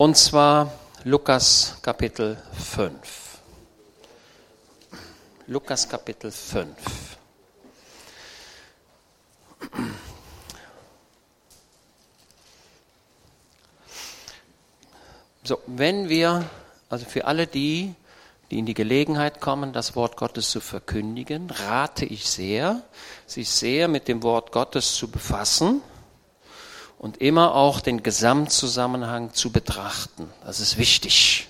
Und zwar Lukas Kapitel 5. Lukas Kapitel 5. So, wenn wir, also für alle die, die in die Gelegenheit kommen, das Wort Gottes zu verkündigen, rate ich sehr, sich sehr mit dem Wort Gottes zu befassen und immer auch den Gesamtzusammenhang zu betrachten. Das ist wichtig.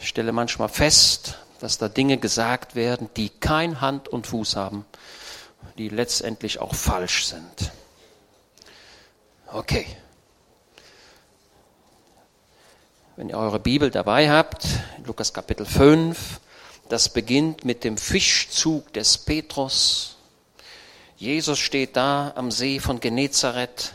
Ich stelle manchmal fest, dass da Dinge gesagt werden, die kein Hand und Fuß haben, die letztendlich auch falsch sind. Okay. Wenn ihr eure Bibel dabei habt, Lukas Kapitel 5, das beginnt mit dem Fischzug des Petrus. Jesus steht da am See von Genezareth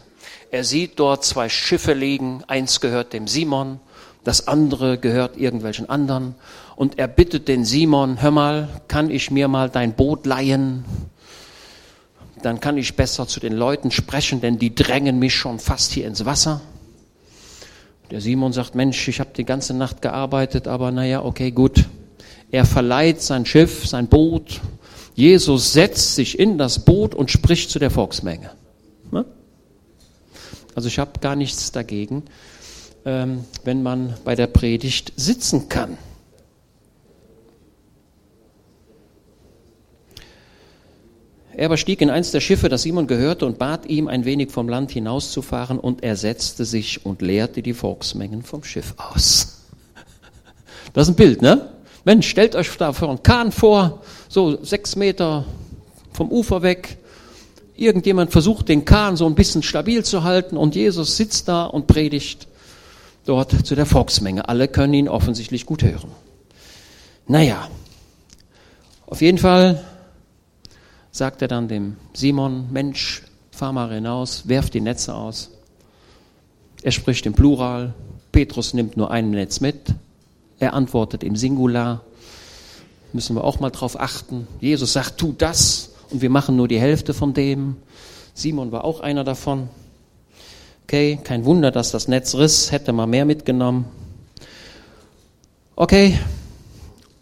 er sieht dort zwei Schiffe liegen, eins gehört dem Simon, das andere gehört irgendwelchen anderen. Und er bittet den Simon, hör mal, kann ich mir mal dein Boot leihen? Dann kann ich besser zu den Leuten sprechen, denn die drängen mich schon fast hier ins Wasser. Der Simon sagt, Mensch, ich habe die ganze Nacht gearbeitet, aber naja, okay, gut. Er verleiht sein Schiff, sein Boot. Jesus setzt sich in das Boot und spricht zu der Volksmenge. Also ich habe gar nichts dagegen, ähm, wenn man bei der Predigt sitzen kann. Er aber stieg in eins der Schiffe, das Simon gehörte, und bat ihm, ein wenig vom Land hinauszufahren, und er setzte sich und leerte die Volksmengen vom Schiff aus. Das ist ein Bild, ne? Mensch, stellt euch da vor einen Kahn vor, so sechs Meter vom Ufer weg, Irgendjemand versucht, den Kahn so ein bisschen stabil zu halten und Jesus sitzt da und predigt dort zu der Volksmenge. Alle können ihn offensichtlich gut hören. Naja, auf jeden Fall sagt er dann dem Simon, Mensch, fahr mal hinaus, werf die Netze aus. Er spricht im Plural, Petrus nimmt nur ein Netz mit, er antwortet im Singular. Müssen wir auch mal drauf achten. Jesus sagt, tu das, und wir machen nur die Hälfte von dem. Simon war auch einer davon. Okay, kein Wunder, dass das Netz riss, hätte man mehr mitgenommen. Okay,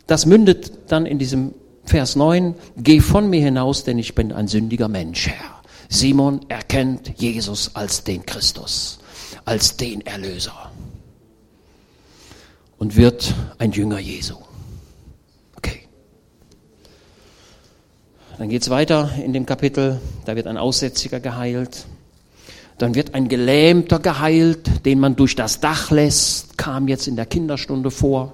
das mündet dann in diesem Vers 9, geh von mir hinaus, denn ich bin ein sündiger Mensch, Herr. Simon erkennt Jesus als den Christus, als den Erlöser und wird ein Jünger Jesu. Dann geht es weiter in dem Kapitel, da wird ein Aussätziger geheilt. Dann wird ein Gelähmter geheilt, den man durch das Dach lässt, kam jetzt in der Kinderstunde vor.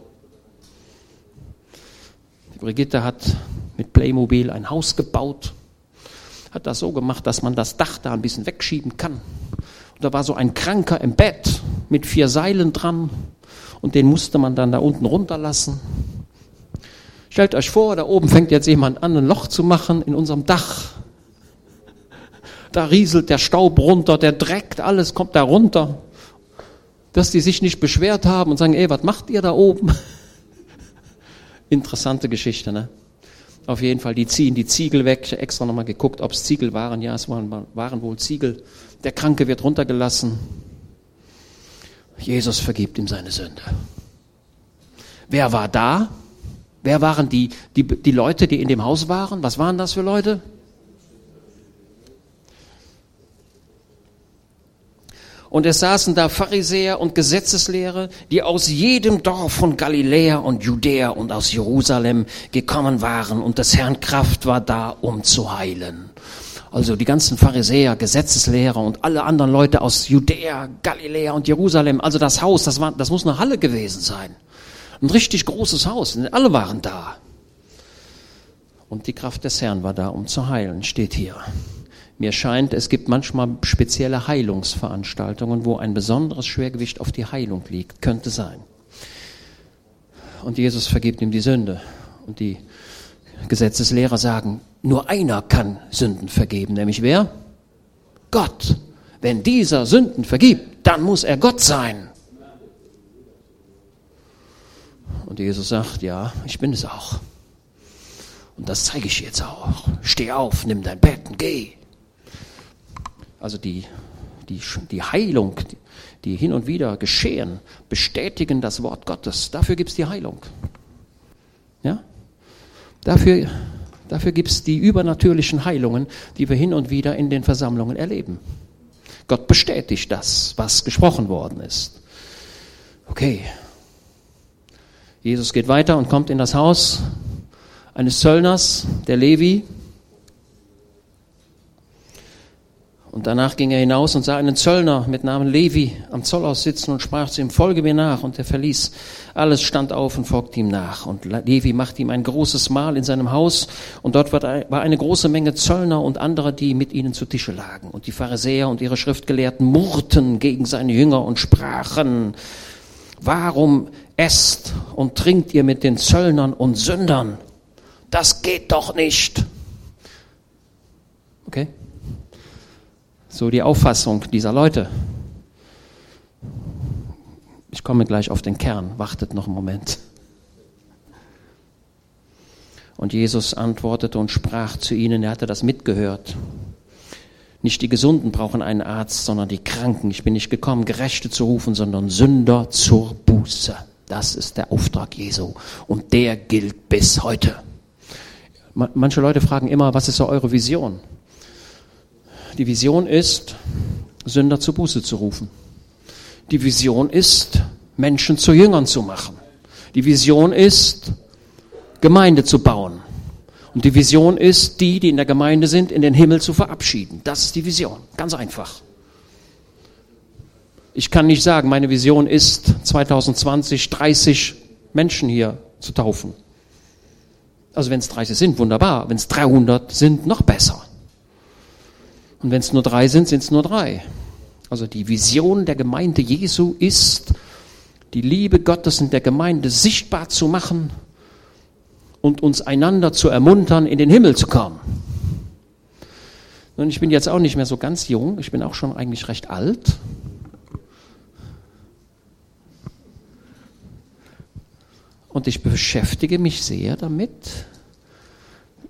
Die Brigitte hat mit Playmobil ein Haus gebaut, hat das so gemacht, dass man das Dach da ein bisschen wegschieben kann. Und da war so ein Kranker im Bett mit vier Seilen dran und den musste man dann da unten runterlassen. Stellt euch vor, da oben fängt jetzt jemand an, ein Loch zu machen in unserem Dach. Da rieselt der Staub runter, der Dreck, alles kommt da runter. Dass die sich nicht beschwert haben und sagen, ey, was macht ihr da oben? Interessante Geschichte, ne? Auf jeden Fall, die ziehen die Ziegel weg. Ich habe extra nochmal geguckt, ob es Ziegel waren. Ja, es waren, waren wohl Ziegel. Der Kranke wird runtergelassen. Jesus vergibt ihm seine Sünde. Wer war da? Wer waren die, die, die Leute, die in dem Haus waren? Was waren das für Leute? Und es saßen da Pharisäer und Gesetzeslehrer, die aus jedem Dorf von Galiläa und Judäa und aus Jerusalem gekommen waren und des Herrn Kraft war da, um zu heilen. Also die ganzen Pharisäer, Gesetzeslehrer und alle anderen Leute aus Judäa, Galiläa und Jerusalem. Also das Haus, das, war, das muss eine Halle gewesen sein. Ein richtig großes Haus. Alle waren da. Und die Kraft des Herrn war da, um zu heilen, steht hier. Mir scheint, es gibt manchmal spezielle Heilungsveranstaltungen, wo ein besonderes Schwergewicht auf die Heilung liegt. Könnte sein. Und Jesus vergibt ihm die Sünde. Und die Gesetzeslehrer sagen, nur einer kann Sünden vergeben, nämlich wer? Gott. Wenn dieser Sünden vergibt, dann muss er Gott sein. Und Jesus sagt, ja, ich bin es auch. Und das zeige ich jetzt auch. Steh auf, nimm dein Bett und geh. Also die die, die Heilung, die hin und wieder geschehen, bestätigen das Wort Gottes. Dafür gibt es die Heilung. Ja? Dafür, dafür gibt es die übernatürlichen Heilungen, die wir hin und wieder in den Versammlungen erleben. Gott bestätigt das, was gesprochen worden ist. Okay. Jesus geht weiter und kommt in das Haus eines Zöllners, der Levi, Und danach ging er hinaus und sah einen Zöllner mit Namen Levi am Zollhaus sitzen und sprach zu ihm, folge mir nach. Und er verließ alles, stand auf und folgte ihm nach. Und Levi machte ihm ein großes Mahl in seinem Haus. Und dort war eine große Menge Zöllner und anderer, die mit ihnen zu Tische lagen. Und die Pharisäer und ihre Schriftgelehrten murrten gegen seine Jünger und sprachen, warum esst und trinkt ihr mit den Zöllnern und Sündern? Das geht doch nicht. Okay? So die Auffassung dieser Leute. Ich komme gleich auf den Kern, wartet noch einen Moment. Und Jesus antwortete und sprach zu ihnen, er hatte das mitgehört. Nicht die Gesunden brauchen einen Arzt, sondern die Kranken. Ich bin nicht gekommen, Gerechte zu rufen, sondern Sünder zur Buße. Das ist der Auftrag Jesu. Und der gilt bis heute. Manche Leute fragen immer, was ist so eure Vision? Die Vision ist, Sünder zur Buße zu rufen. Die Vision ist, Menschen zu Jüngern zu machen. Die Vision ist, Gemeinde zu bauen. Und die Vision ist, die, die in der Gemeinde sind, in den Himmel zu verabschieden. Das ist die Vision. Ganz einfach. Ich kann nicht sagen, meine Vision ist, 2020 30 Menschen hier zu taufen. Also wenn es 30 sind, wunderbar. Wenn es 300 sind, noch besser. Und wenn es nur drei sind, sind es nur drei. Also die Vision der Gemeinde Jesu ist, die Liebe Gottes in der Gemeinde sichtbar zu machen und uns einander zu ermuntern, in den Himmel zu kommen. Und ich bin jetzt auch nicht mehr so ganz jung, ich bin auch schon eigentlich recht alt. Und ich beschäftige mich sehr damit,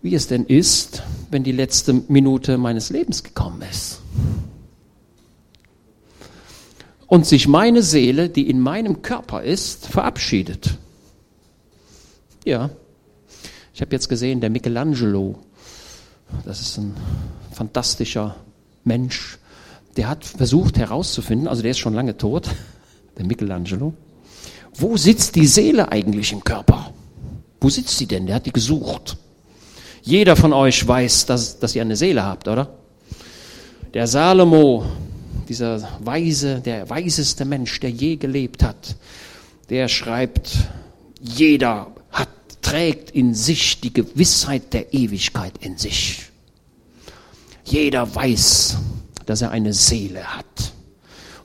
wie es denn ist, wenn die letzte Minute meines Lebens gekommen ist. Und sich meine Seele, die in meinem Körper ist, verabschiedet. Ja, ich habe jetzt gesehen, der Michelangelo, das ist ein fantastischer Mensch, der hat versucht herauszufinden, also der ist schon lange tot, der Michelangelo, wo sitzt die Seele eigentlich im Körper? Wo sitzt sie denn? Der hat die gesucht. Jeder von euch weiß, dass, dass ihr eine Seele habt, oder? Der Salomo, dieser weise, der weiseste Mensch, der je gelebt hat, der schreibt, jeder hat, trägt in sich die Gewissheit der Ewigkeit in sich. Jeder weiß, dass er eine Seele hat.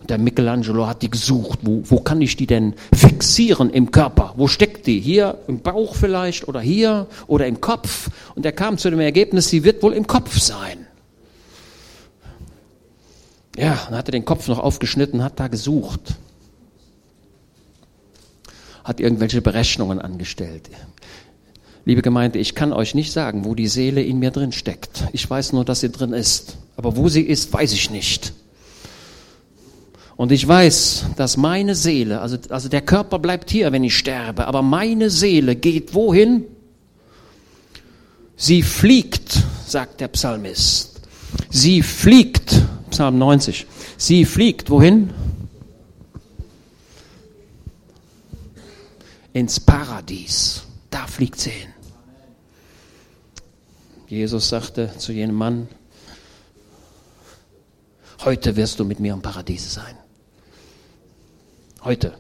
Und der Michelangelo hat die gesucht. Wo, wo kann ich die denn fixieren im Körper? Wo steckt die? Hier im Bauch vielleicht oder hier oder im Kopf? Und er kam zu dem Ergebnis, sie wird wohl im Kopf sein. Ja, dann hat er den Kopf noch aufgeschnitten, hat da gesucht. Hat irgendwelche Berechnungen angestellt. Liebe Gemeinde, ich kann euch nicht sagen, wo die Seele in mir drin steckt. Ich weiß nur, dass sie drin ist. Aber wo sie ist, weiß ich nicht. Und ich weiß, dass meine Seele, also, also der Körper bleibt hier, wenn ich sterbe, aber meine Seele geht wohin? Sie fliegt, sagt der Psalmist. Sie fliegt, Psalm 90. Sie fliegt wohin? Ins Paradies. Da fliegt sie hin. Jesus sagte zu jenem Mann, heute wirst du mit mir im Paradies sein. Heute.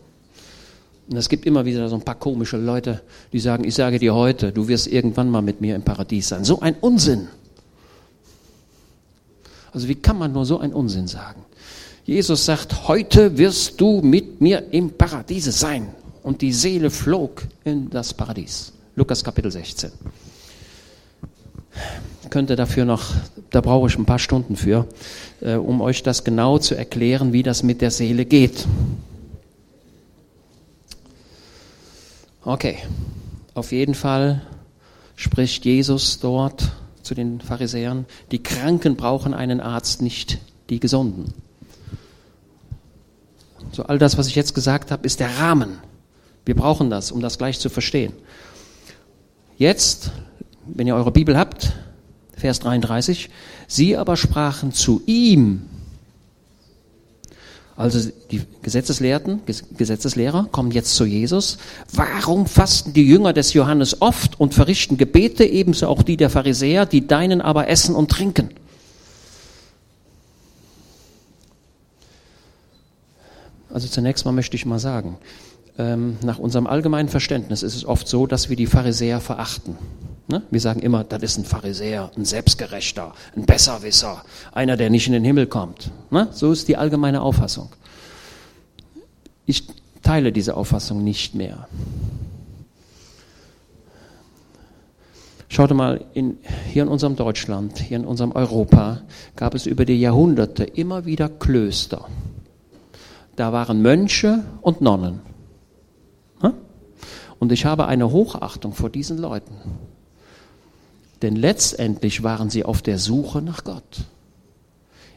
Und es gibt immer wieder so ein paar komische Leute, die sagen, ich sage dir heute, du wirst irgendwann mal mit mir im Paradies sein. So ein Unsinn. Also wie kann man nur so ein Unsinn sagen? Jesus sagt, heute wirst du mit mir im Paradiese sein. Und die Seele flog in das Paradies. Lukas Kapitel 16. Ich könnte dafür noch, da brauche ich ein paar Stunden für, äh, um euch das genau zu erklären, wie das mit der Seele geht. Okay, auf jeden Fall spricht Jesus dort zu den Pharisäern, die Kranken brauchen einen Arzt, nicht die Gesunden. So all das, was ich jetzt gesagt habe, ist der Rahmen. Wir brauchen das, um das gleich zu verstehen. Jetzt, wenn ihr eure Bibel habt, Vers 33, sie aber sprachen zu ihm, also die Gesetzeslehrten, Gesetzeslehrer kommen jetzt zu Jesus. Warum fasten die Jünger des Johannes oft und verrichten Gebete, ebenso auch die der Pharisäer, die deinen aber essen und trinken? Also zunächst mal möchte ich mal sagen, ähm, nach unserem allgemeinen Verständnis ist es oft so, dass wir die Pharisäer verachten. Ne? Wir sagen immer, das ist ein Pharisäer, ein Selbstgerechter, ein Besserwisser, einer, der nicht in den Himmel kommt. Ne? So ist die allgemeine Auffassung. Ich teile diese Auffassung nicht mehr. Schaut mal, in, hier in unserem Deutschland, hier in unserem Europa gab es über die Jahrhunderte immer wieder Klöster. Da waren Mönche und Nonnen. Und ich habe eine Hochachtung vor diesen Leuten. Denn letztendlich waren sie auf der Suche nach Gott.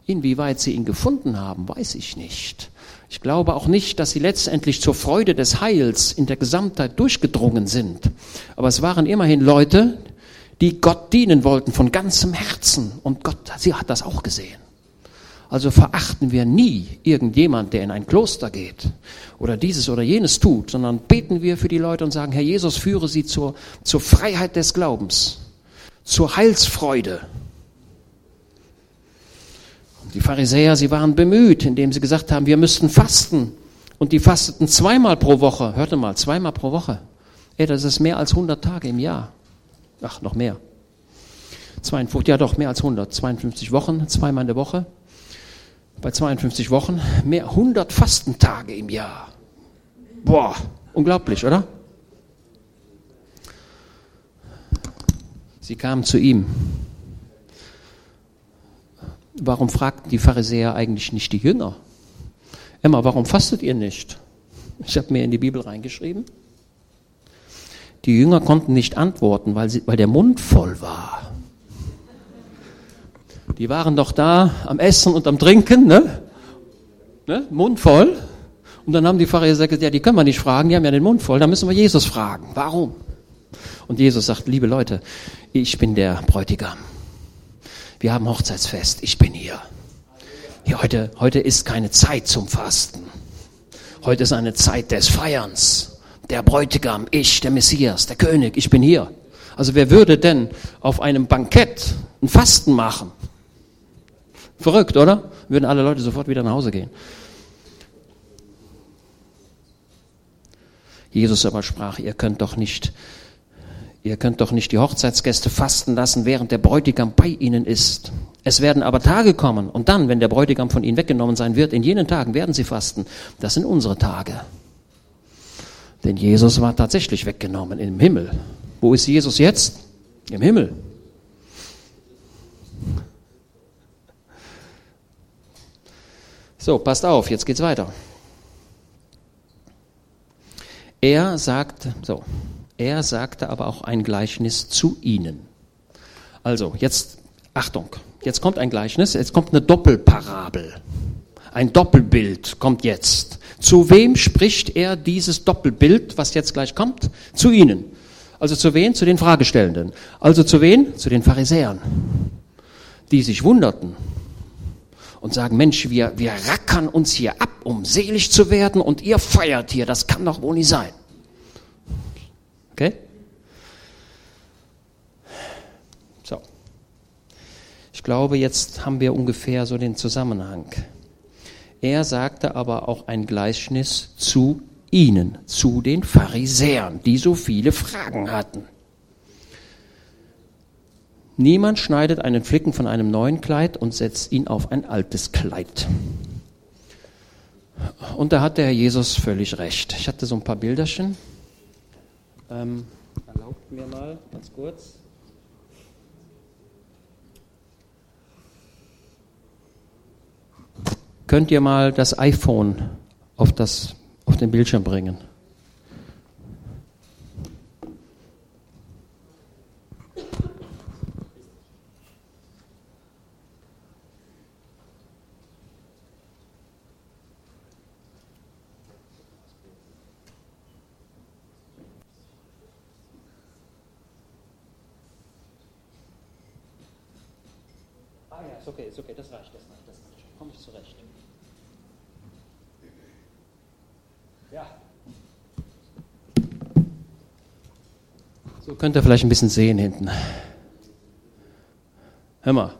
Inwieweit sie ihn gefunden haben, weiß ich nicht. Ich glaube auch nicht, dass sie letztendlich zur Freude des Heils in der Gesamtheit durchgedrungen sind. Aber es waren immerhin Leute, die Gott dienen wollten von ganzem Herzen. Und Gott, sie hat das auch gesehen. Also verachten wir nie irgendjemand, der in ein Kloster geht oder dieses oder jenes tut, sondern beten wir für die Leute und sagen, Herr Jesus, führe sie zur, zur Freiheit des Glaubens, zur Heilsfreude. Die Pharisäer, sie waren bemüht, indem sie gesagt haben, wir müssten fasten. Und die fasteten zweimal pro Woche. Hörte mal, zweimal pro Woche. Ey, das ist mehr als 100 Tage im Jahr. Ach, noch mehr. 52, ja doch, mehr als 100. 52 Wochen, zweimal in der Woche bei 52 Wochen mehr 100 Fastentage im Jahr. Boah, unglaublich, oder? Sie kamen zu ihm. Warum fragten die Pharisäer eigentlich nicht die Jünger? Emma, warum fastet ihr nicht? Ich habe mir in die Bibel reingeschrieben. Die Jünger konnten nicht antworten, weil, sie, weil der Mund voll war. Die waren doch da am Essen und am Trinken, ne? ne? Mund voll. Und dann haben die Pharisäer gesagt, ja, die können wir nicht fragen, die haben ja den Mund voll, da müssen wir Jesus fragen. Warum? Und Jesus sagt, liebe Leute, ich bin der Bräutigam. Wir haben Hochzeitsfest, ich bin hier. hier heute, heute ist keine Zeit zum Fasten. Heute ist eine Zeit des Feierns. Der Bräutigam, ich, der Messias, der König, ich bin hier. Also wer würde denn auf einem Bankett ein Fasten machen? Verrückt, oder? Würden alle Leute sofort wieder nach Hause gehen. Jesus aber sprach, ihr könnt doch nicht, ihr könnt doch nicht die Hochzeitsgäste fasten lassen, während der Bräutigam bei ihnen ist. Es werden aber Tage kommen und dann, wenn der Bräutigam von ihnen weggenommen sein wird, in jenen Tagen werden sie fasten. Das sind unsere Tage. Denn Jesus war tatsächlich weggenommen im Himmel. Wo ist Jesus jetzt? Im Himmel. So, passt auf, jetzt geht's weiter. Er sagte, so, er sagte aber auch ein Gleichnis zu ihnen. Also, jetzt, Achtung, jetzt kommt ein Gleichnis, jetzt kommt eine Doppelparabel. Ein Doppelbild kommt jetzt. Zu wem spricht er dieses Doppelbild, was jetzt gleich kommt? Zu ihnen. Also zu wen? Zu den Fragestellenden. Also zu wen? Zu den Pharisäern, die sich wunderten und sagen, Mensch, wir, wir rackern uns hier ab, um selig zu werden und ihr feiert hier, das kann doch wohl nicht sein. Okay? So. Ich glaube, jetzt haben wir ungefähr so den Zusammenhang. Er sagte aber auch ein Gleichnis zu ihnen, zu den Pharisäern, die so viele Fragen hatten. Niemand schneidet einen Flicken von einem neuen Kleid und setzt ihn auf ein altes Kleid. Und da hat der Herr Jesus völlig recht. Ich hatte so ein paar Bilderchen. Ähm, erlaubt mir mal ganz kurz. Könnt ihr mal das iPhone auf, das, auf den Bildschirm bringen? Ah ja, ist okay, ist okay, das reicht, das reicht, das reicht. Komme ich zurecht. Ja. So könnt ihr vielleicht ein bisschen sehen hinten. Hör mal,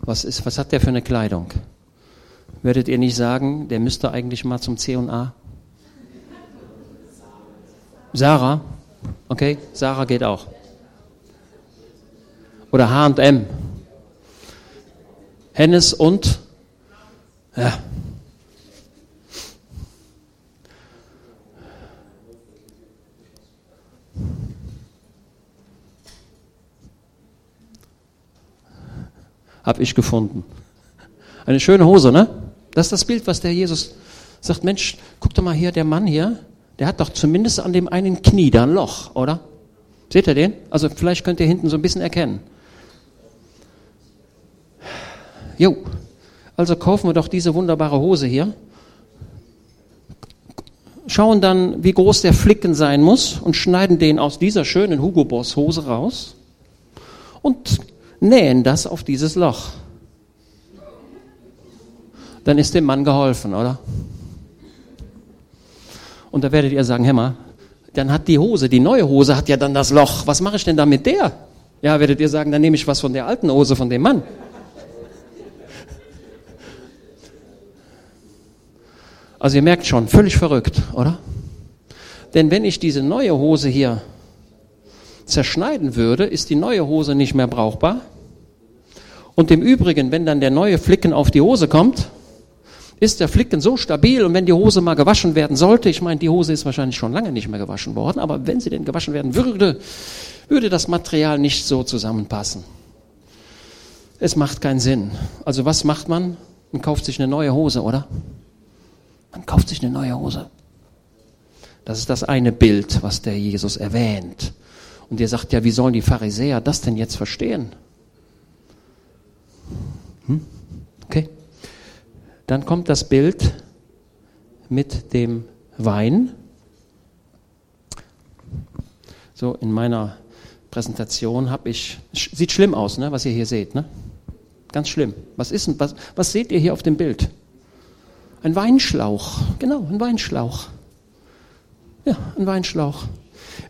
was, ist, was hat der für eine Kleidung? Werdet ihr nicht sagen, der müsste eigentlich mal zum C&A? Sarah? Okay, Sarah geht auch. Oder H&M. Hennes und ja. Habe ich gefunden. Eine schöne Hose, ne? Das ist das Bild, was der Jesus sagt. Mensch, guck doch mal hier, der Mann hier, der hat doch zumindest an dem einen Knie da ein Loch, oder? Seht ihr den? Also vielleicht könnt ihr hinten so ein bisschen erkennen. Jo, also kaufen wir doch diese wunderbare Hose hier. Schauen dann, wie groß der Flicken sein muss und schneiden den aus dieser schönen Hugo Boss Hose raus und nähen das auf dieses Loch. Dann ist dem Mann geholfen, oder? Und da werdet ihr sagen, Hämmer, dann hat die Hose, die neue Hose hat ja dann das Loch. Was mache ich denn da mit der? Ja, werdet ihr sagen, dann nehme ich was von der alten Hose von dem Mann. Also ihr merkt schon, völlig verrückt, oder? Denn wenn ich diese neue Hose hier zerschneiden würde, ist die neue Hose nicht mehr brauchbar. Und im Übrigen, wenn dann der neue Flicken auf die Hose kommt, ist der Flicken so stabil und wenn die Hose mal gewaschen werden sollte, ich meine, die Hose ist wahrscheinlich schon lange nicht mehr gewaschen worden, aber wenn sie denn gewaschen werden würde, würde das Material nicht so zusammenpassen. Es macht keinen Sinn. Also was macht man? Man kauft sich eine neue Hose, oder? Man kauft sich eine neue Hose. Das ist das eine Bild, was der Jesus erwähnt. Und ihr sagt ja, wie sollen die Pharisäer das denn jetzt verstehen? Hm? Okay. Dann kommt das Bild mit dem Wein. So, in meiner Präsentation habe ich, sieht schlimm aus, ne, was ihr hier seht, ne? Ganz schlimm. Was ist was, was seht ihr hier auf dem Bild? Ein Weinschlauch, genau, ein Weinschlauch. Ja, ein Weinschlauch.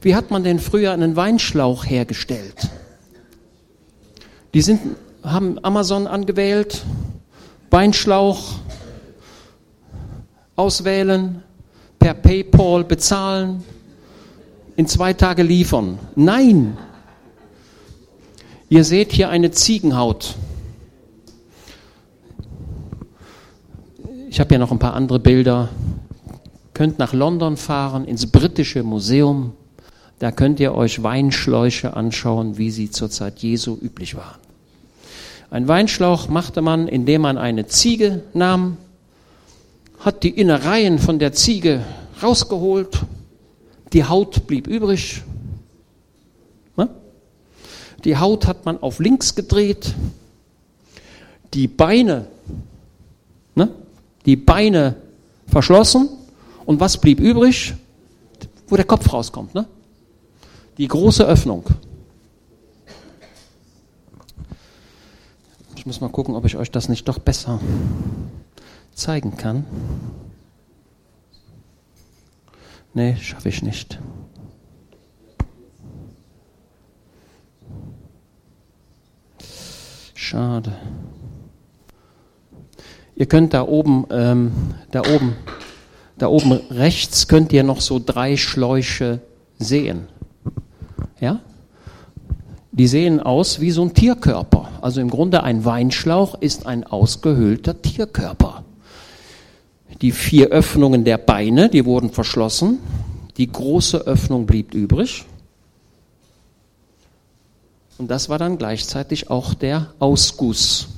Wie hat man denn früher einen Weinschlauch hergestellt? Die sind, haben Amazon angewählt, Weinschlauch, auswählen, per PayPal bezahlen, in zwei Tage liefern. Nein! Ihr seht hier eine Ziegenhaut. Ich habe ja noch ein paar andere Bilder. Könnt nach London fahren, ins britische Museum. Da könnt ihr euch Weinschläuche anschauen, wie sie zur Zeit Jesu üblich waren. Ein Weinschlauch machte man, indem man eine Ziege nahm, hat die Innereien von der Ziege rausgeholt, die Haut blieb übrig. Ne? Die Haut hat man auf links gedreht, die Beine, ne? die Beine verschlossen und was blieb übrig? Wo der Kopf rauskommt. Ne? Die große Öffnung. Ich muss mal gucken, ob ich euch das nicht doch besser zeigen kann. Nee, schaffe ich nicht. Schade. Ihr könnt da oben, ähm, da oben, da oben rechts könnt ihr noch so drei Schläuche sehen. Ja? Die sehen aus wie so ein Tierkörper. Also im Grunde ein Weinschlauch ist ein ausgehöhlter Tierkörper. Die vier Öffnungen der Beine, die wurden verschlossen. Die große Öffnung blieb übrig. Und das war dann gleichzeitig auch der Ausguss.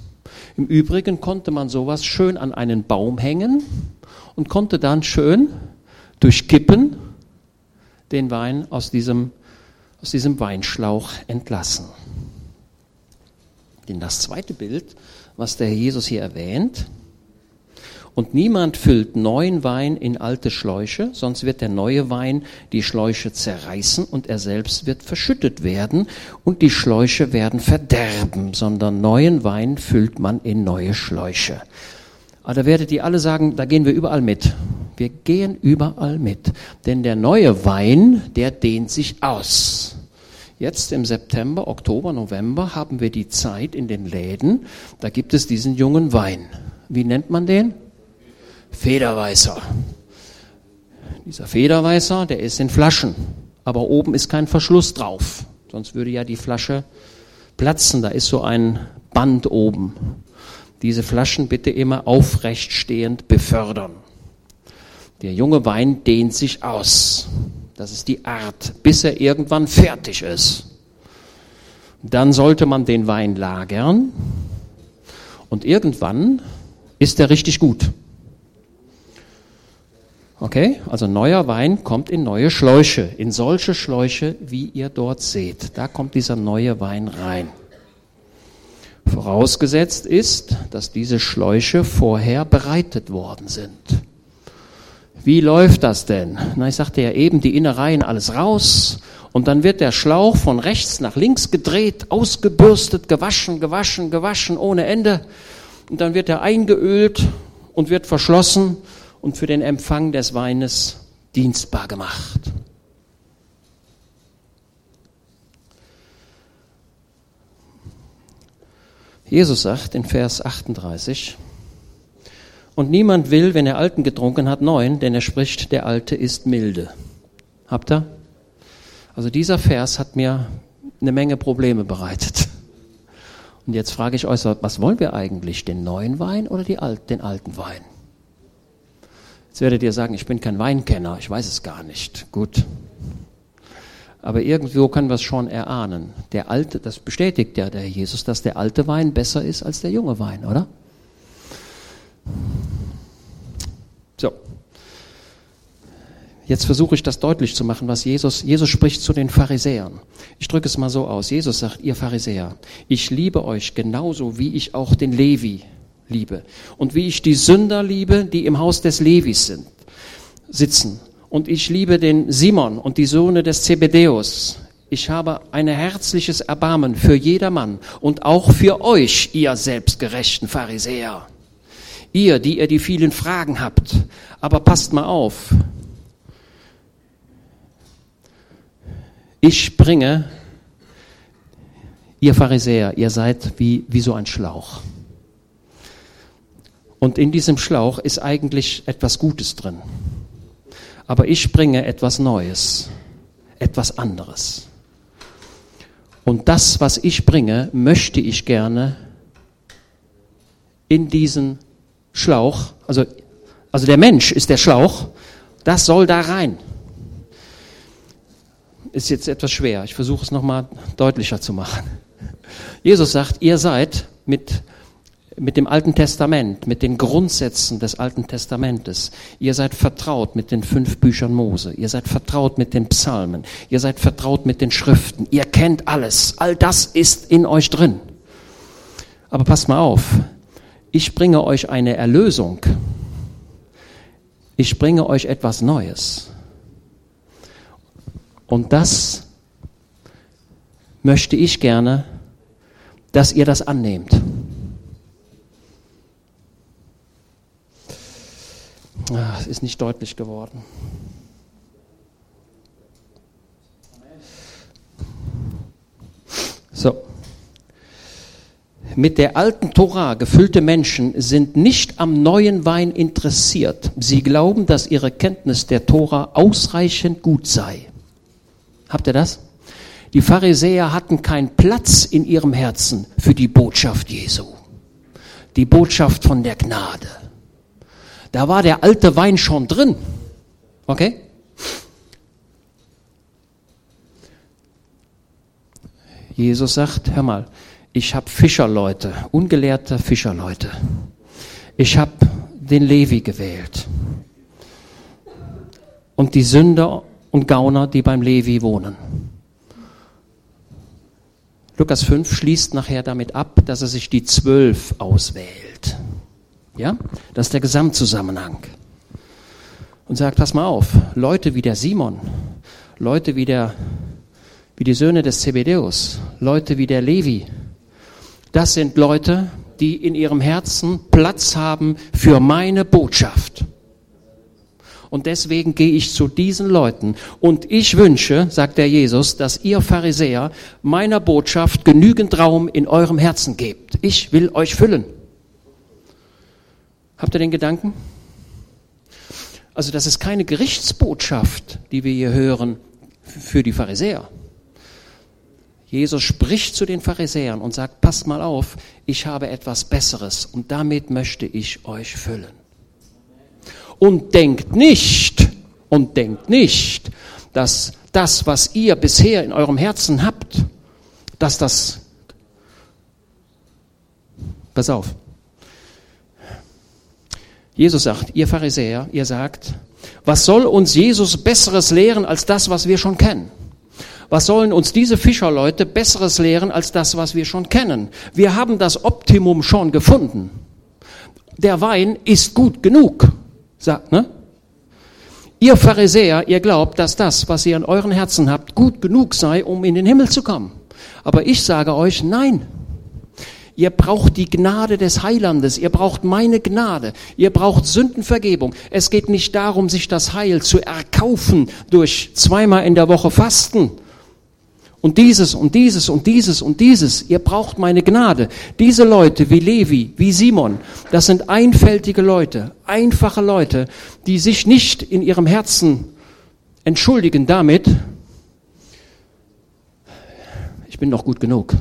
Im Übrigen konnte man sowas schön an einen Baum hängen und konnte dann schön durch Kippen den Wein aus diesem, aus diesem Weinschlauch entlassen. Denn das zweite Bild, was der Jesus hier erwähnt, Und niemand füllt neuen Wein in alte Schläuche, sonst wird der neue Wein die Schläuche zerreißen und er selbst wird verschüttet werden und die Schläuche werden verderben, sondern neuen Wein füllt man in neue Schläuche. Aber da werdet ihr alle sagen, da gehen wir überall mit. Wir gehen überall mit. Denn der neue Wein, der dehnt sich aus. Jetzt im September, Oktober, November haben wir die Zeit in den Läden, da gibt es diesen jungen Wein. Wie nennt man den? Federweißer. Dieser Federweißer, der ist in Flaschen, aber oben ist kein Verschluss drauf. Sonst würde ja die Flasche platzen. Da ist so ein Band oben. Diese Flaschen bitte immer aufrecht stehend befördern. Der junge Wein dehnt sich aus. Das ist die Art, bis er irgendwann fertig ist. Dann sollte man den Wein lagern und irgendwann ist er richtig gut. Okay, also neuer Wein kommt in neue Schläuche, in solche Schläuche, wie ihr dort seht. Da kommt dieser neue Wein rein. Vorausgesetzt ist, dass diese Schläuche vorher bereitet worden sind. Wie läuft das denn? Na, ich sagte ja eben, die Innereien alles raus und dann wird der Schlauch von rechts nach links gedreht, ausgebürstet, gewaschen, gewaschen, gewaschen ohne Ende und dann wird er eingeölt und wird verschlossen und für den Empfang des Weines dienstbar gemacht. Jesus sagt in Vers 38, und niemand will, wenn er Alten getrunken hat, neuen, denn er spricht, der Alte ist milde. Habt ihr? Also dieser Vers hat mir eine Menge Probleme bereitet. Und jetzt frage ich euch, was wollen wir eigentlich? Den neuen Wein oder Alt, den alten Wein? Jetzt werdet ihr sagen, ich bin kein Weinkenner, ich weiß es gar nicht. Gut. Aber irgendwo können wir es schon erahnen. Der alte, das bestätigt ja der Jesus, dass der alte Wein besser ist als der junge Wein, oder? So. Jetzt versuche ich das deutlich zu machen, was Jesus, Jesus spricht zu den Pharisäern. Ich drücke es mal so aus. Jesus sagt, ihr Pharisäer, ich liebe euch genauso, wie ich auch den Levi liebe. Und wie ich die Sünder liebe, die im Haus des Levis sind, sitzen. Und ich liebe den Simon und die Söhne des Zebedeus. Ich habe ein herzliches Erbarmen für jedermann und auch für euch, ihr selbstgerechten Pharisäer. Ihr, die ihr die vielen Fragen habt. Aber passt mal auf. Ich bringe, ihr Pharisäer, ihr seid wie, wie so ein Schlauch. Und in diesem Schlauch ist eigentlich etwas Gutes drin. Aber ich bringe etwas Neues, etwas anderes. Und das, was ich bringe, möchte ich gerne in diesen Schlauch, also, also der Mensch ist der Schlauch, das soll da rein. Ist jetzt etwas schwer, ich versuche es nochmal deutlicher zu machen. Jesus sagt, ihr seid mit, mit dem Alten Testament, mit den Grundsätzen des Alten Testamentes. Ihr seid vertraut mit den fünf Büchern Mose. Ihr seid vertraut mit den Psalmen. Ihr seid vertraut mit den Schriften. Ihr kennt alles. All das ist in euch drin. Aber passt mal auf ich bringe euch eine Erlösung. Ich bringe euch etwas Neues. Und das möchte ich gerne, dass ihr das annehmt. Ah, es ist nicht deutlich geworden. So. Mit der alten Tora gefüllte Menschen sind nicht am neuen Wein interessiert. Sie glauben, dass ihre Kenntnis der Tora ausreichend gut sei. Habt ihr das? Die Pharisäer hatten keinen Platz in ihrem Herzen für die Botschaft Jesu. Die Botschaft von der Gnade. Da war der alte Wein schon drin. Okay? Jesus sagt, hör mal, ich habe Fischerleute, ungelehrte Fischerleute. Ich habe den Levi gewählt. Und die Sünder und Gauner, die beim Levi wohnen. Lukas 5 schließt nachher damit ab, dass er sich die zwölf auswählt. Ja, das ist der Gesamtzusammenhang. Und sagt, pass mal auf, Leute wie der Simon, Leute wie der, wie die Söhne des Zebedeus, Leute wie der Levi, das sind Leute, die in ihrem Herzen Platz haben für meine Botschaft. Und deswegen gehe ich zu diesen Leuten. Und ich wünsche, sagt der Jesus, dass ihr Pharisäer meiner Botschaft genügend Raum in eurem Herzen gebt. Ich will euch füllen. Habt ihr den Gedanken? Also das ist keine Gerichtsbotschaft, die wir hier hören für die Pharisäer. Jesus spricht zu den Pharisäern und sagt, passt mal auf, ich habe etwas Besseres und damit möchte ich euch füllen und denkt nicht, und denkt nicht, dass das, was ihr bisher in eurem Herzen habt, dass das, pass auf, Jesus sagt, ihr Pharisäer, ihr sagt, was soll uns Jesus Besseres lehren als das, was wir schon kennen? Was sollen uns diese Fischerleute Besseres lehren als das, was wir schon kennen? Wir haben das Optimum schon gefunden. Der Wein ist gut genug sagt, ne? Ihr Pharisäer, ihr glaubt, dass das, was ihr in euren Herzen habt, gut genug sei, um in den Himmel zu kommen. Aber ich sage euch, nein. Ihr braucht die Gnade des Heilandes, ihr braucht meine Gnade, ihr braucht Sündenvergebung. Es geht nicht darum, sich das Heil zu erkaufen durch zweimal in der Woche Fasten und dieses und dieses und dieses und dieses. Ihr braucht meine Gnade. Diese Leute wie Levi, wie Simon, das sind einfältige Leute, einfache Leute, die sich nicht in ihrem Herzen entschuldigen damit, ich bin doch gut genug.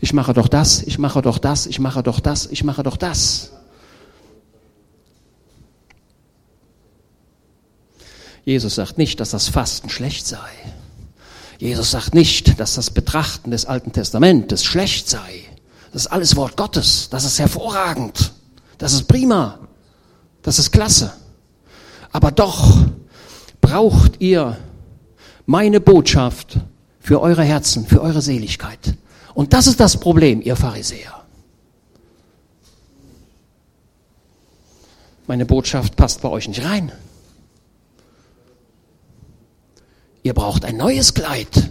Ich mache doch das, ich mache doch das, ich mache doch das, ich mache doch das. Jesus sagt nicht, dass das Fasten schlecht sei. Jesus sagt nicht, dass das Betrachten des Alten Testamentes schlecht sei. Das ist alles Wort Gottes. Das ist hervorragend. Das ist prima. Das ist klasse. Aber doch braucht ihr meine Botschaft für eure Herzen, für eure Seligkeit. Und das ist das Problem, ihr Pharisäer. Meine Botschaft passt bei euch nicht rein. Ihr braucht ein neues Kleid.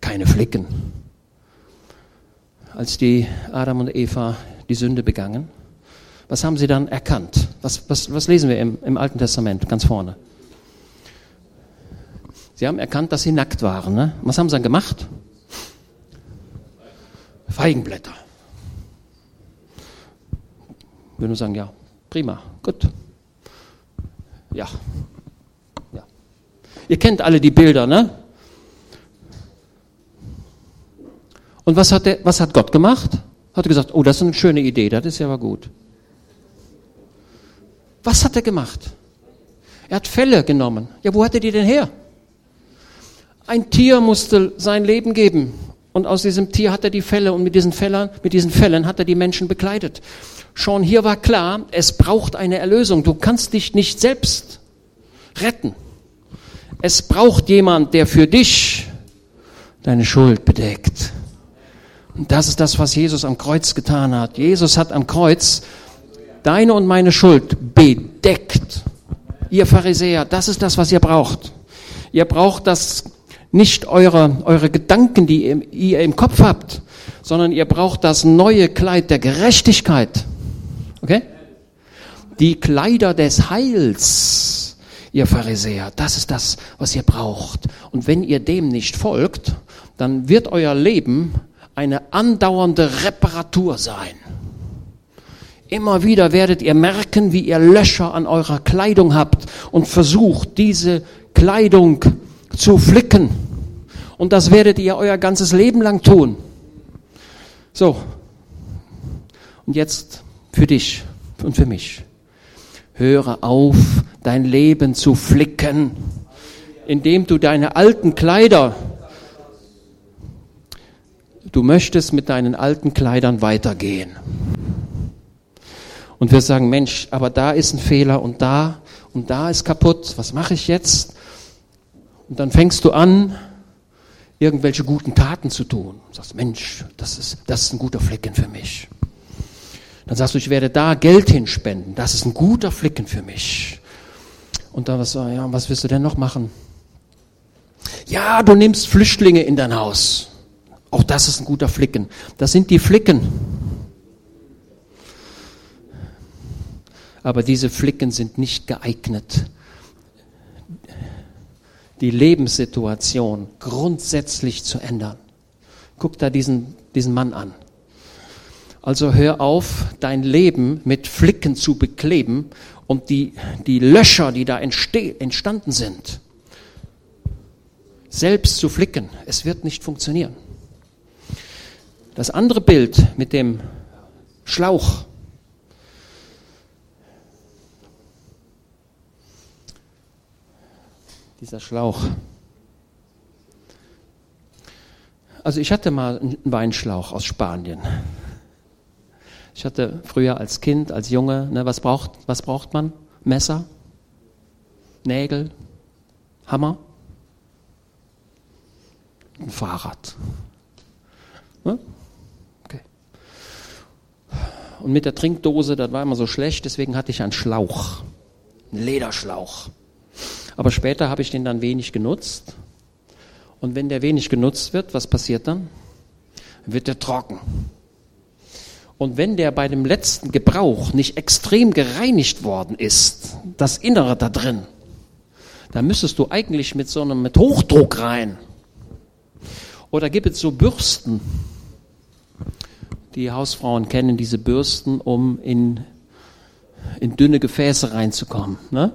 Keine Flicken. Als die Adam und Eva die Sünde begangen, was haben sie dann erkannt? Was, was, was lesen wir im, im Alten Testament ganz vorne? Sie haben erkannt, dass sie nackt waren. Ne? Was haben sie dann gemacht? Feigenblätter. Würde sagen, ja, prima, gut. Ja. ja. Ihr kennt alle die Bilder, ne? Und was hat, der, was hat Gott gemacht? Hat er gesagt, oh, das ist eine schöne Idee, das ist ja aber gut. Was hat er gemacht? Er hat Fälle genommen. Ja, wo hat er die denn her? Ein Tier musste sein Leben geben. Und aus diesem Tier hat er die Fälle und mit diesen Fällen, mit diesen Fällen hat er die Menschen bekleidet. Schon hier war klar, es braucht eine Erlösung. Du kannst dich nicht selbst retten. Es braucht jemand, der für dich deine Schuld bedeckt. Und das ist das, was Jesus am Kreuz getan hat. Jesus hat am Kreuz deine und meine Schuld bedeckt. Ihr Pharisäer, das ist das, was ihr braucht. Ihr braucht das nicht eure, eure Gedanken, die ihr im Kopf habt, sondern ihr braucht das neue Kleid der Gerechtigkeit. Okay? Die Kleider des Heils, ihr Pharisäer, das ist das, was ihr braucht. Und wenn ihr dem nicht folgt, dann wird euer Leben eine andauernde Reparatur sein. Immer wieder werdet ihr merken, wie ihr Löcher an eurer Kleidung habt und versucht, diese Kleidung zu flicken. Und das werdet ihr euer ganzes Leben lang tun. So. Und jetzt für dich und für mich. Höre auf, dein Leben zu flicken, indem du deine alten Kleider, du möchtest mit deinen alten Kleidern weitergehen. Und wir sagen, Mensch, aber da ist ein Fehler und da und da ist kaputt. Was mache ich jetzt? Und dann fängst du an, irgendwelche guten Taten zu tun. Du sagst, Mensch, das ist, das ist ein guter Flicken für mich. Dann sagst du, ich werde da Geld hinspenden. Das ist ein guter Flicken für mich. Und dann was, ja, was willst du denn noch machen? Ja, du nimmst Flüchtlinge in dein Haus. Auch das ist ein guter Flicken. Das sind die Flicken. Aber diese Flicken sind nicht geeignet, die Lebenssituation grundsätzlich zu ändern. Guck da diesen, diesen Mann an. Also hör auf, dein Leben mit Flicken zu bekleben und die, die Löcher, die da entstanden sind, selbst zu flicken. Es wird nicht funktionieren. Das andere Bild mit dem Schlauch. Dieser Schlauch. Also ich hatte mal einen Weinschlauch aus Spanien. Ich hatte früher als Kind, als Junge, ne, was, braucht, was braucht man? Messer, Nägel, Hammer, ein Fahrrad. Ne? Okay. Und mit der Trinkdose, das war immer so schlecht, deswegen hatte ich einen Schlauch, einen Lederschlauch. Aber später habe ich den dann wenig genutzt. Und wenn der wenig genutzt wird, was passiert dann? Wird der trocken. Und wenn der bei dem letzten Gebrauch nicht extrem gereinigt worden ist, das Innere da drin, dann müsstest du eigentlich mit so einem mit Hochdruck rein. Oder gibt es so Bürsten. Die Hausfrauen kennen diese Bürsten, um in, in dünne Gefäße reinzukommen. Ne?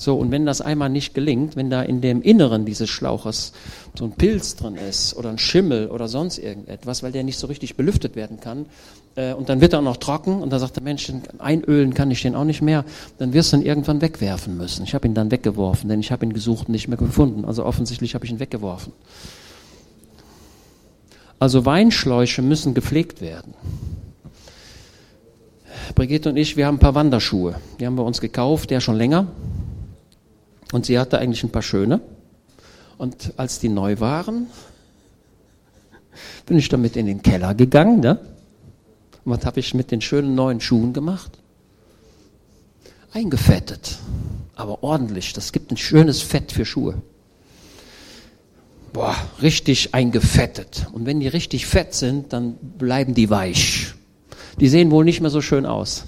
So, und wenn das einmal nicht gelingt, wenn da in dem Inneren dieses Schlauches so ein Pilz drin ist oder ein Schimmel oder sonst irgendetwas, weil der nicht so richtig belüftet werden kann, äh, und dann wird er auch noch trocken und dann sagt der Mensch, einölen kann ich den auch nicht mehr, dann wirst du ihn irgendwann wegwerfen müssen. Ich habe ihn dann weggeworfen, denn ich habe ihn gesucht und nicht mehr gefunden. Also offensichtlich habe ich ihn weggeworfen. Also Weinschläuche müssen gepflegt werden. Brigitte und ich, wir haben ein paar Wanderschuhe. Die haben wir uns gekauft, der schon länger. Und sie hatte eigentlich ein paar schöne. Und als die neu waren, bin ich damit in den Keller gegangen. Ne? Und was habe ich mit den schönen neuen Schuhen gemacht? Eingefettet. Aber ordentlich. Das gibt ein schönes Fett für Schuhe. Boah, richtig eingefettet. Und wenn die richtig fett sind, dann bleiben die weich. Die sehen wohl nicht mehr so schön aus.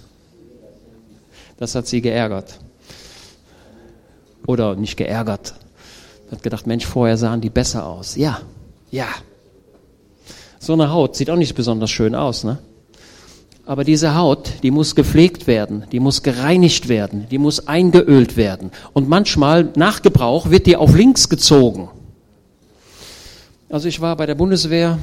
Das hat sie geärgert oder nicht geärgert. Hat gedacht, Mensch, vorher sahen die besser aus. Ja, ja. So eine Haut sieht auch nicht besonders schön aus, ne? Aber diese Haut, die muss gepflegt werden, die muss gereinigt werden, die muss eingeölt werden. Und manchmal, nach Gebrauch, wird die auf links gezogen. Also ich war bei der Bundeswehr,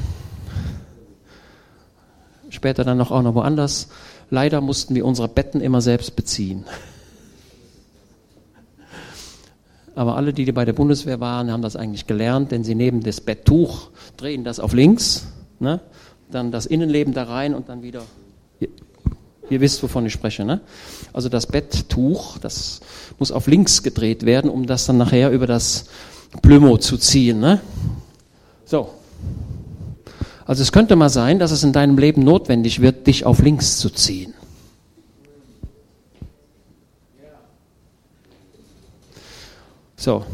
später dann noch auch noch woanders. Leider mussten wir unsere Betten immer selbst beziehen. Aber alle, die bei der Bundeswehr waren, haben das eigentlich gelernt, denn sie nehmen das Betttuch, drehen das auf links, ne? dann das Innenleben da rein und dann wieder. Ihr, ihr wisst, wovon ich spreche. Ne? Also das Betttuch, das muss auf links gedreht werden, um das dann nachher über das Plümo zu ziehen. Ne? So. Also es könnte mal sein, dass es in deinem Leben notwendig wird, dich auf links zu ziehen. So.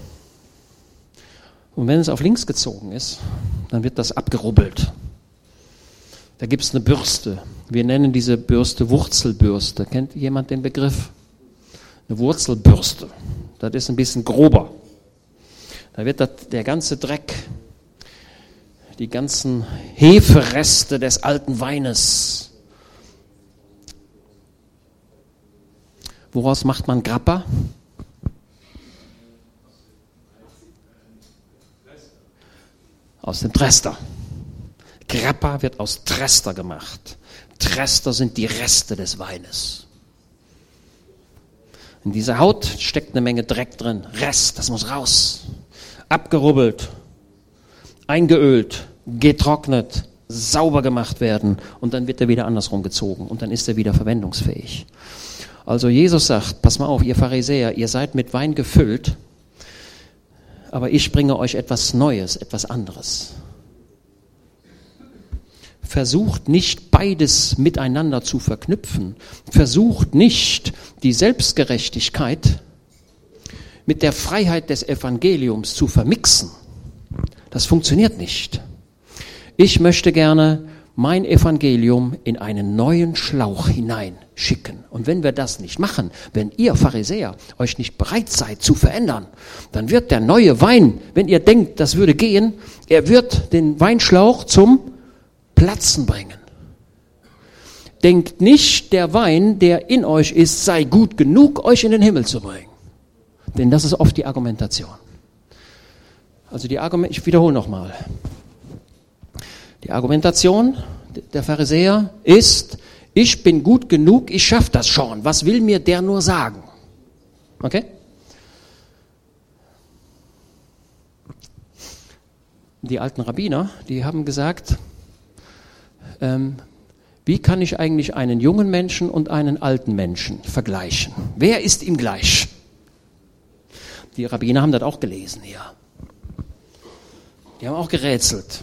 Und wenn es auf links gezogen ist, dann wird das abgerubbelt. Da gibt es eine Bürste. Wir nennen diese Bürste Wurzelbürste. Kennt jemand den Begriff? Eine Wurzelbürste. Das ist ein bisschen grober. Da wird das, der ganze Dreck, die ganzen Hefereste des alten Weines. Woraus macht man Grappa? Aus dem Trester. Grappa wird aus Trester gemacht. Trester sind die Reste des Weines. In dieser Haut steckt eine Menge Dreck drin. Rest, das muss raus. Abgerubbelt, eingeölt, getrocknet, sauber gemacht werden und dann wird er wieder andersrum gezogen und dann ist er wieder verwendungsfähig. Also Jesus sagt, pass mal auf, ihr Pharisäer, ihr seid mit Wein gefüllt, aber ich bringe euch etwas Neues, etwas anderes. Versucht nicht beides miteinander zu verknüpfen. Versucht nicht die Selbstgerechtigkeit mit der Freiheit des Evangeliums zu vermixen. Das funktioniert nicht. Ich möchte gerne mein Evangelium in einen neuen Schlauch hineinschicken. Und wenn wir das nicht machen, wenn ihr Pharisäer euch nicht bereit seid zu verändern, dann wird der neue Wein, wenn ihr denkt, das würde gehen, er wird den Weinschlauch zum Platzen bringen. Denkt nicht, der Wein, der in euch ist, sei gut genug, euch in den Himmel zu bringen. Denn das ist oft die Argumentation. Also die Argument, ich wiederhole nochmal. Die Argumentation der Pharisäer ist, ich bin gut genug, ich schaffe das schon. Was will mir der nur sagen? Okay? Die alten Rabbiner, die haben gesagt, ähm, wie kann ich eigentlich einen jungen Menschen und einen alten Menschen vergleichen? Wer ist ihm gleich? Die Rabbiner haben das auch gelesen hier. Die haben auch gerätselt.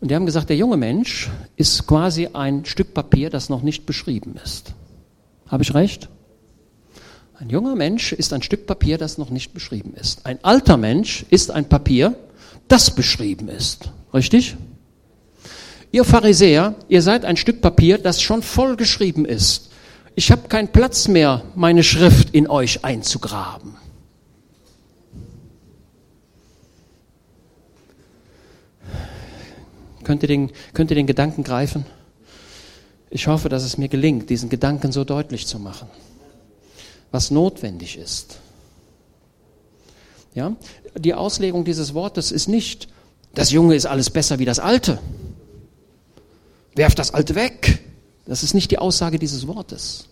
Und die haben gesagt, der junge Mensch ist quasi ein Stück Papier, das noch nicht beschrieben ist. Habe ich recht? Ein junger Mensch ist ein Stück Papier, das noch nicht beschrieben ist. Ein alter Mensch ist ein Papier, das beschrieben ist. Richtig? Ihr Pharisäer, ihr seid ein Stück Papier, das schon voll geschrieben ist. Ich habe keinen Platz mehr, meine Schrift in euch einzugraben. Könnt ihr, den, könnt ihr den Gedanken greifen? Ich hoffe, dass es mir gelingt, diesen Gedanken so deutlich zu machen, was notwendig ist. Ja? Die Auslegung dieses Wortes ist nicht, das Junge ist alles besser wie das Alte. Werft das Alte weg. Das ist nicht die Aussage dieses Wortes.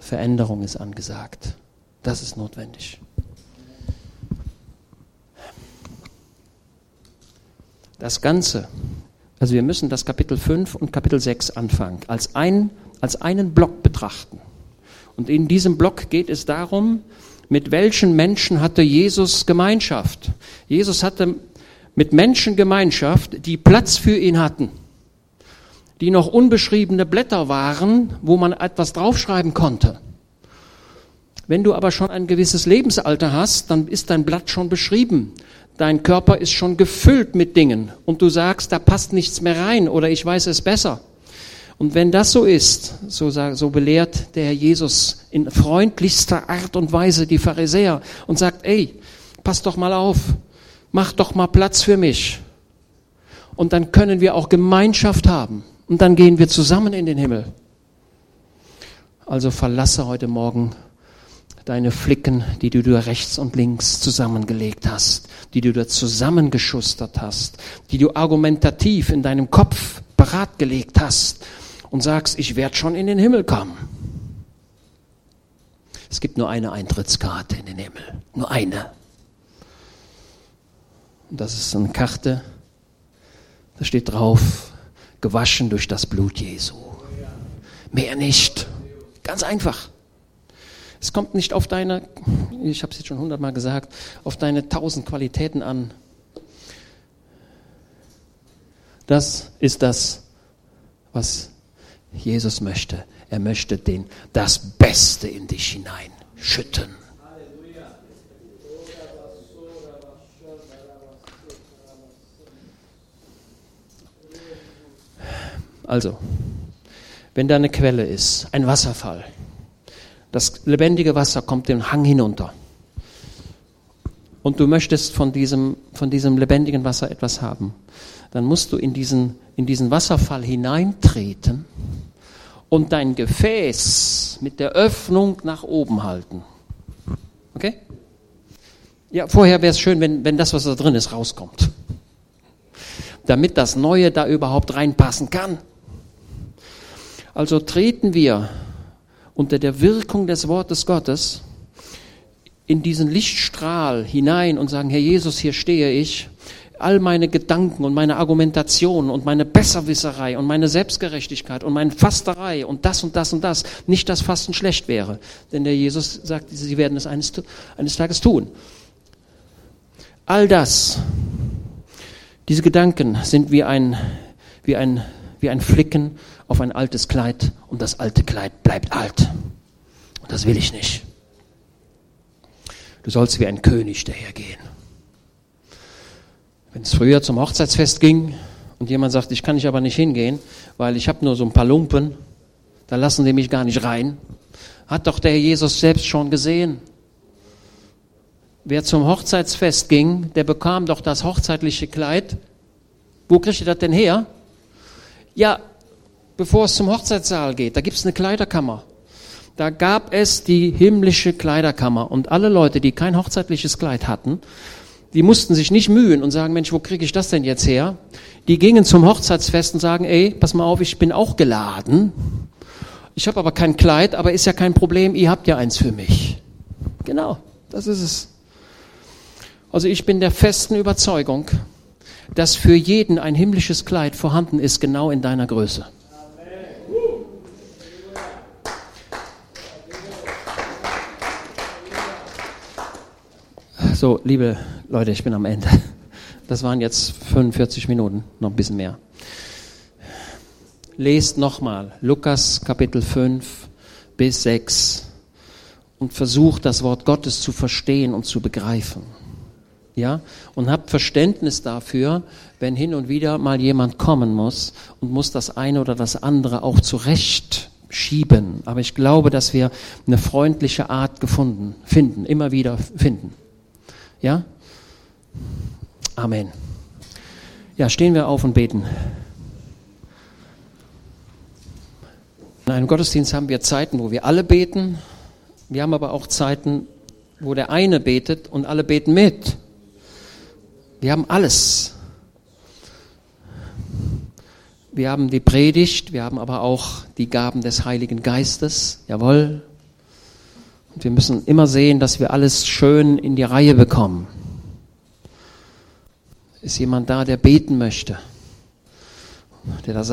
Veränderung ist angesagt. Das ist notwendig. Das Ganze, also wir müssen das Kapitel 5 und Kapitel 6 anfangen, als, ein, als einen Block betrachten. Und in diesem Block geht es darum, mit welchen Menschen hatte Jesus Gemeinschaft. Jesus hatte mit Menschen Gemeinschaft, die Platz für ihn hatten, die noch unbeschriebene Blätter waren, wo man etwas draufschreiben konnte. Wenn du aber schon ein gewisses Lebensalter hast, dann ist dein Blatt schon beschrieben dein Körper ist schon gefüllt mit Dingen und du sagst, da passt nichts mehr rein oder ich weiß es besser. Und wenn das so ist, so, so belehrt der Herr Jesus in freundlichster Art und Weise die Pharisäer und sagt, ey, pass doch mal auf, mach doch mal Platz für mich. Und dann können wir auch Gemeinschaft haben. Und dann gehen wir zusammen in den Himmel. Also verlasse heute Morgen deine Flicken, die du da rechts und links zusammengelegt hast, die du da zusammengeschustert hast, die du argumentativ in deinem Kopf beratgelegt hast und sagst, ich werde schon in den Himmel kommen. Es gibt nur eine Eintrittskarte in den Himmel, nur eine. Und das ist eine Karte, da steht drauf, gewaschen durch das Blut Jesu. Mehr nicht. Ganz einfach. Es kommt nicht auf deine, ich habe es jetzt schon hundertmal gesagt, auf deine tausend Qualitäten an. Das ist das, was Jesus möchte. Er möchte den, das Beste in dich hineinschütten. Also, wenn da eine Quelle ist, ein Wasserfall, das lebendige Wasser kommt den Hang hinunter. Und du möchtest von diesem, von diesem lebendigen Wasser etwas haben. Dann musst du in diesen, in diesen Wasserfall hineintreten und dein Gefäß mit der Öffnung nach oben halten. Okay? Ja, vorher wäre es schön, wenn, wenn das, was da drin ist, rauskommt. Damit das Neue da überhaupt reinpassen kann. Also treten wir unter der Wirkung des Wortes Gottes in diesen Lichtstrahl hinein und sagen, Herr Jesus, hier stehe ich. all meine Gedanken und meine Argumentation und meine Besserwisserei und meine Selbstgerechtigkeit und meine Fasterei und das und das und das nicht das Fasten schlecht wäre. Denn der Jesus sagt, sie werden es eines, eines Tages tun. All das, diese Gedanken sind wie ein, wie ein, wie ein Flicken auf ein altes Kleid und das alte Kleid bleibt alt. Und das will ich nicht. Du sollst wie ein König dahergehen. Wenn es früher zum Hochzeitsfest ging und jemand sagt, ich kann nicht aber nicht hingehen, weil ich habe nur so ein paar Lumpen, da lassen die mich gar nicht rein, hat doch der Jesus selbst schon gesehen. Wer zum Hochzeitsfest ging, der bekam doch das hochzeitliche Kleid. Wo kriegt ihr das denn her? Ja, bevor es zum Hochzeitssaal geht, da gibt es eine Kleiderkammer. Da gab es die himmlische Kleiderkammer und alle Leute, die kein hochzeitliches Kleid hatten, die mussten sich nicht mühen und sagen, Mensch, wo kriege ich das denn jetzt her? Die gingen zum Hochzeitsfest und sagen, ey, pass mal auf, ich bin auch geladen. Ich habe aber kein Kleid, aber ist ja kein Problem, ihr habt ja eins für mich. Genau, das ist es. Also ich bin der festen Überzeugung, dass für jeden ein himmlisches Kleid vorhanden ist, genau in deiner Größe. So, liebe Leute, ich bin am Ende. Das waren jetzt 45 Minuten, noch ein bisschen mehr. Lest nochmal Lukas Kapitel 5 bis 6 und versucht das Wort Gottes zu verstehen und zu begreifen. Ja, und habt Verständnis dafür, wenn hin und wieder mal jemand kommen muss und muss das eine oder das andere auch zurecht schieben. Aber ich glaube, dass wir eine freundliche Art gefunden, finden, immer wieder finden. Ja? Amen. Ja, stehen wir auf und beten. In einem Gottesdienst haben wir Zeiten, wo wir alle beten. Wir haben aber auch Zeiten, wo der eine betet und alle beten mit. Wir haben alles. Wir haben die Predigt, wir haben aber auch die Gaben des Heiligen Geistes. Jawohl. Und wir müssen immer sehen, dass wir alles schön in die Reihe bekommen. Ist jemand da, der beten möchte? Der da sagt,